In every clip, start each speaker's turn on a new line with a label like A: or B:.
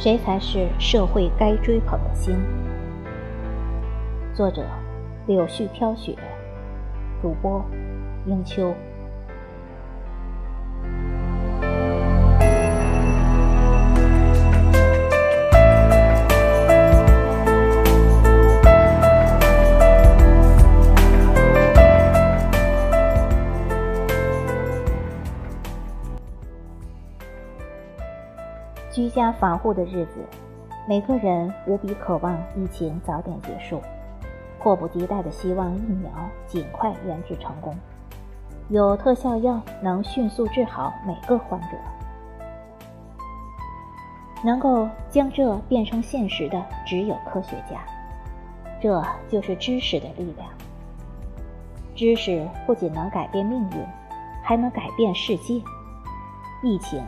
A: 谁才是社会该追捧的星？作者：柳絮飘雪，主播：英秋。居家防护的日子，每个人无比渴望疫情早点结束，迫不及待的希望疫苗尽快研制成功，有特效药能迅速治好每个患者。能够将这变成现实的，只有科学家。这就是知识的力量。知识不仅能改变命运，还能改变世界。疫情。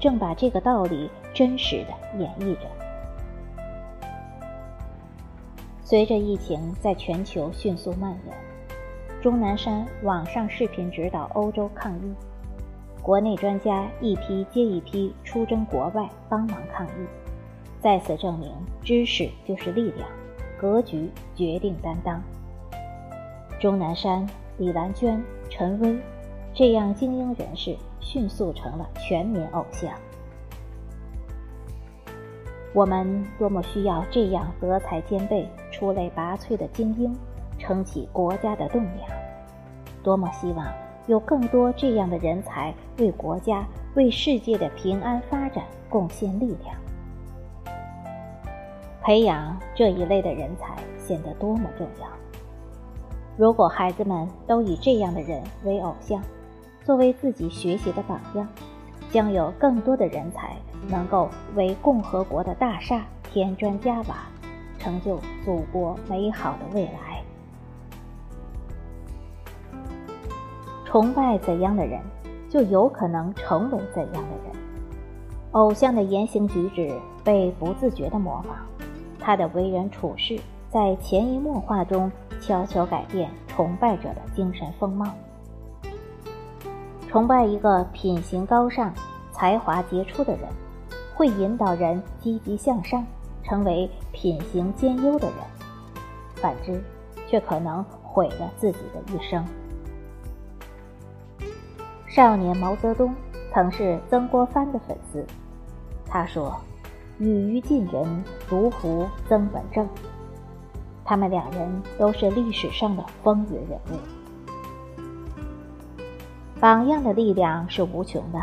A: 正把这个道理真实的演绎着。随着疫情在全球迅速蔓延，钟南山网上视频指导欧洲抗疫，国内专家一批接一批出征国外帮忙抗疫，再次证明知识就是力量，格局决定担当。钟南山、李兰娟、陈薇。这样精英人士迅速成了全民偶像。我们多么需要这样德才兼备、出类拔萃的精英，撑起国家的栋梁！多么希望有更多这样的人才为国家、为世界的平安发展贡献力量。培养这一类的人才显得多么重要！如果孩子们都以这样的人为偶像，作为自己学习的榜样，将有更多的人才能够为共和国的大厦添砖加瓦，成就祖国美好的未来。崇拜怎样的人，就有可能成为怎样的人。偶像的言行举止被不自觉的模仿，他的为人处事在潜移默化中悄悄改变崇拜者的精神风貌。崇拜一个品行高尚、才华杰出的人，会引导人积极向上，成为品行兼优的人；反之，却可能毁了自己的一生。少年毛泽东曾是曾国藩的粉丝，他说：“语于近人，如服曾文正。”他们两人都是历史上的风云人物。榜样的力量是无穷的，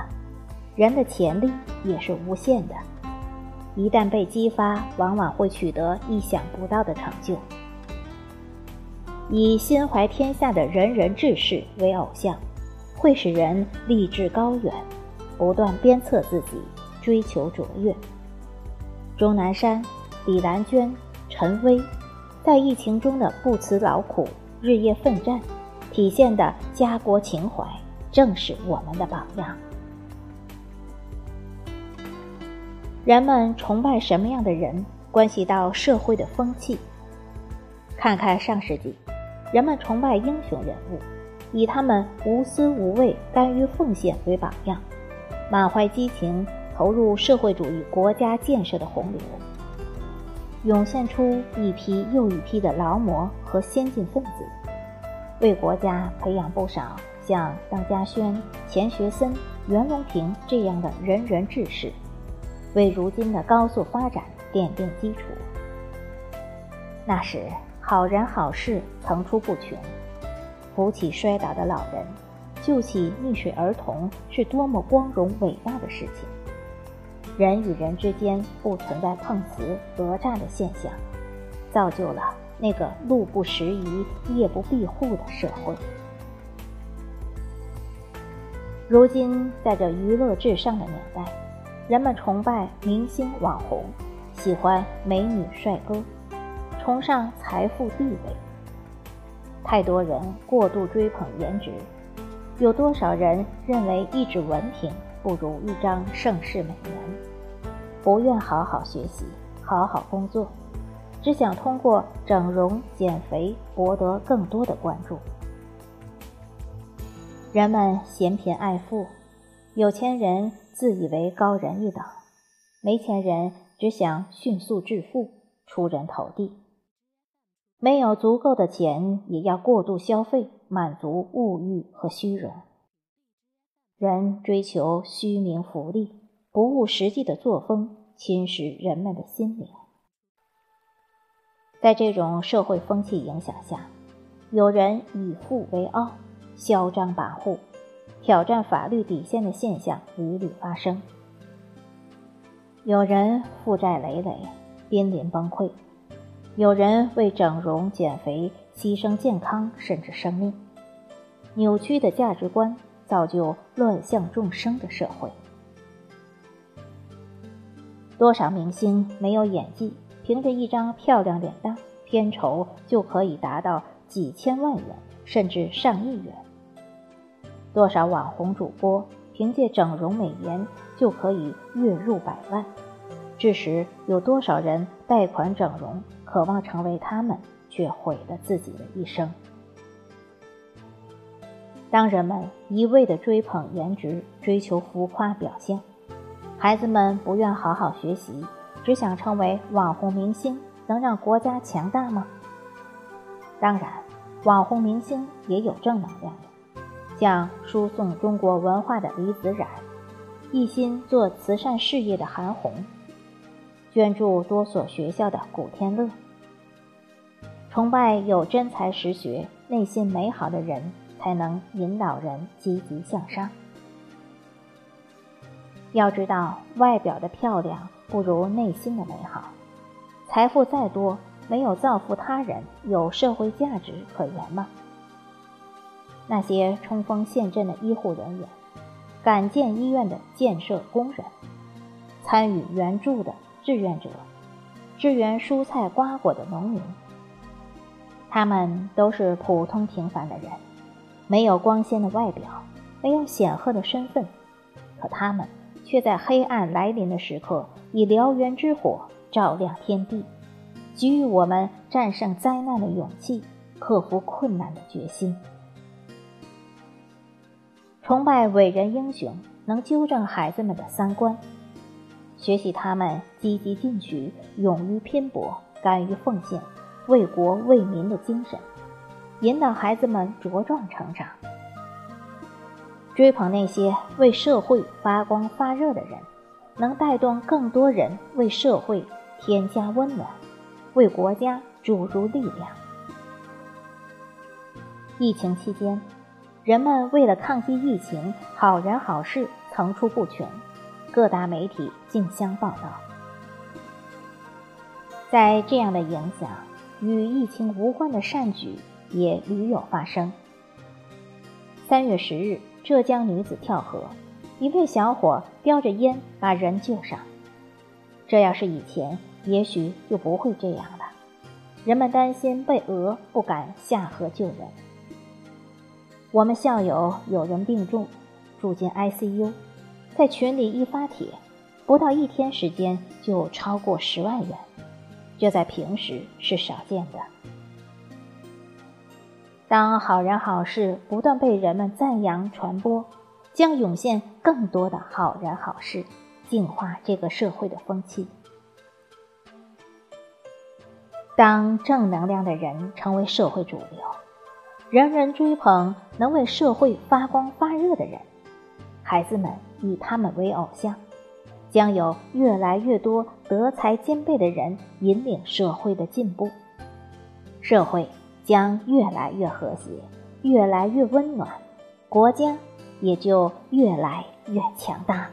A: 人的潜力也是无限的。一旦被激发，往往会取得意想不到的成就。以心怀天下的仁人志士为偶像，会使人立志高远，不断鞭策自己，追求卓越。钟南山、李兰娟、陈薇，在疫情中的不辞劳苦、日夜奋战，体现的家国情怀。正是我们的榜样。人们崇拜什么样的人，关系到社会的风气。看看上世纪，人们崇拜英雄人物，以他们无私无畏、甘于奉献为榜样，满怀激情投入社会主义国家建设的洪流，涌现出一批又一批的劳模和先进分子，为国家培养不少。像邓稼轩、钱学森、袁隆平这样的仁人志士，为如今的高速发展奠定基础。那时好人好事层出不穷，扶起摔倒的老人，救起溺水儿童，是多么光荣伟大的事情！人与人之间不存在碰瓷讹诈的现象，造就了那个路不拾遗、夜不闭户的社会。如今，在这娱乐至上的年代，人们崇拜明星网红，喜欢美女帅哥，崇尚财富地位。太多人过度追捧颜值，有多少人认为一纸文凭不如一张盛世美颜，不愿好好学习、好好工作，只想通过整容减肥博得更多的关注。人们嫌贫爱富，有钱人自以为高人一等，没钱人只想迅速致富、出人头地，没有足够的钱也要过度消费，满足物欲和虚荣。人追求虚名浮利，不务实际的作风侵蚀人们的心灵。在这种社会风气影响下，有人以富为傲，嚣张跋扈，挑战法律底线的现象屡屡发生。有人负债累累，濒临崩溃；有人为整容减肥牺牲健康甚至生命。扭曲的价值观造就乱象众生的社会。多少明星没有演技，凭着一张漂亮脸蛋，片酬就可以达到几千万元甚至上亿元。多少网红主播凭借整容美颜。就可以月入百万，致使有多少人贷款整容，渴望成为他们，却毁了自己的一生。当人们一味的追捧颜值，追求浮夸表现，孩子们不愿好好学习，只想成为网红明星，能让国家强大吗？当然，网红明星也有正能量的，像输送中国文化的李子冉。一心做慈善事业的韩红，捐助多所学校的古天乐，崇拜有真才实学、内心美好的人，才能引导人积极向上。要知道，外表的漂亮不如内心的美好。财富再多，没有造福他人，有社会价值可言吗？那些冲锋陷阵的医护人员。敢建医院的建设工人，参与援助的志愿者，支援蔬菜瓜果的农民，他们都是普通平凡的人，没有光鲜的外表，没有显赫的身份，可他们却在黑暗来临的时刻，以燎原之火照亮天地，给予我们战胜灾难的勇气，克服困难的决心。崇拜伟人英雄，能纠正孩子们的三观；学习他们积极进取、勇于拼搏、敢于奉献、为国为民的精神，引导孩子们茁壮成长。追捧那些为社会发光发热的人，能带动更多人为社会添加温暖，为国家注入力量。疫情期间。人们为了抗击疫情，好人好事层出不穷，各大媒体竞相报道。在这样的影响，与疫情无关的善举也屡有发生。三月十日，浙江女子跳河，一位小伙叼着烟把人救上。这要是以前，也许就不会这样了。人们担心被讹，不敢下河救人。我们校友有人病重，住进 ICU，在群里一发帖，不到一天时间就超过十万元，这在平时是少见的。当好人好事不断被人们赞扬传播，将涌现更多的好人好事，净化这个社会的风气。当正能量的人成为社会主流。人人追捧能为社会发光发热的人，孩子们以他们为偶像，将有越来越多德才兼备的人引领社会的进步，社会将越来越和谐，越来越温暖，国家也就越来越强大。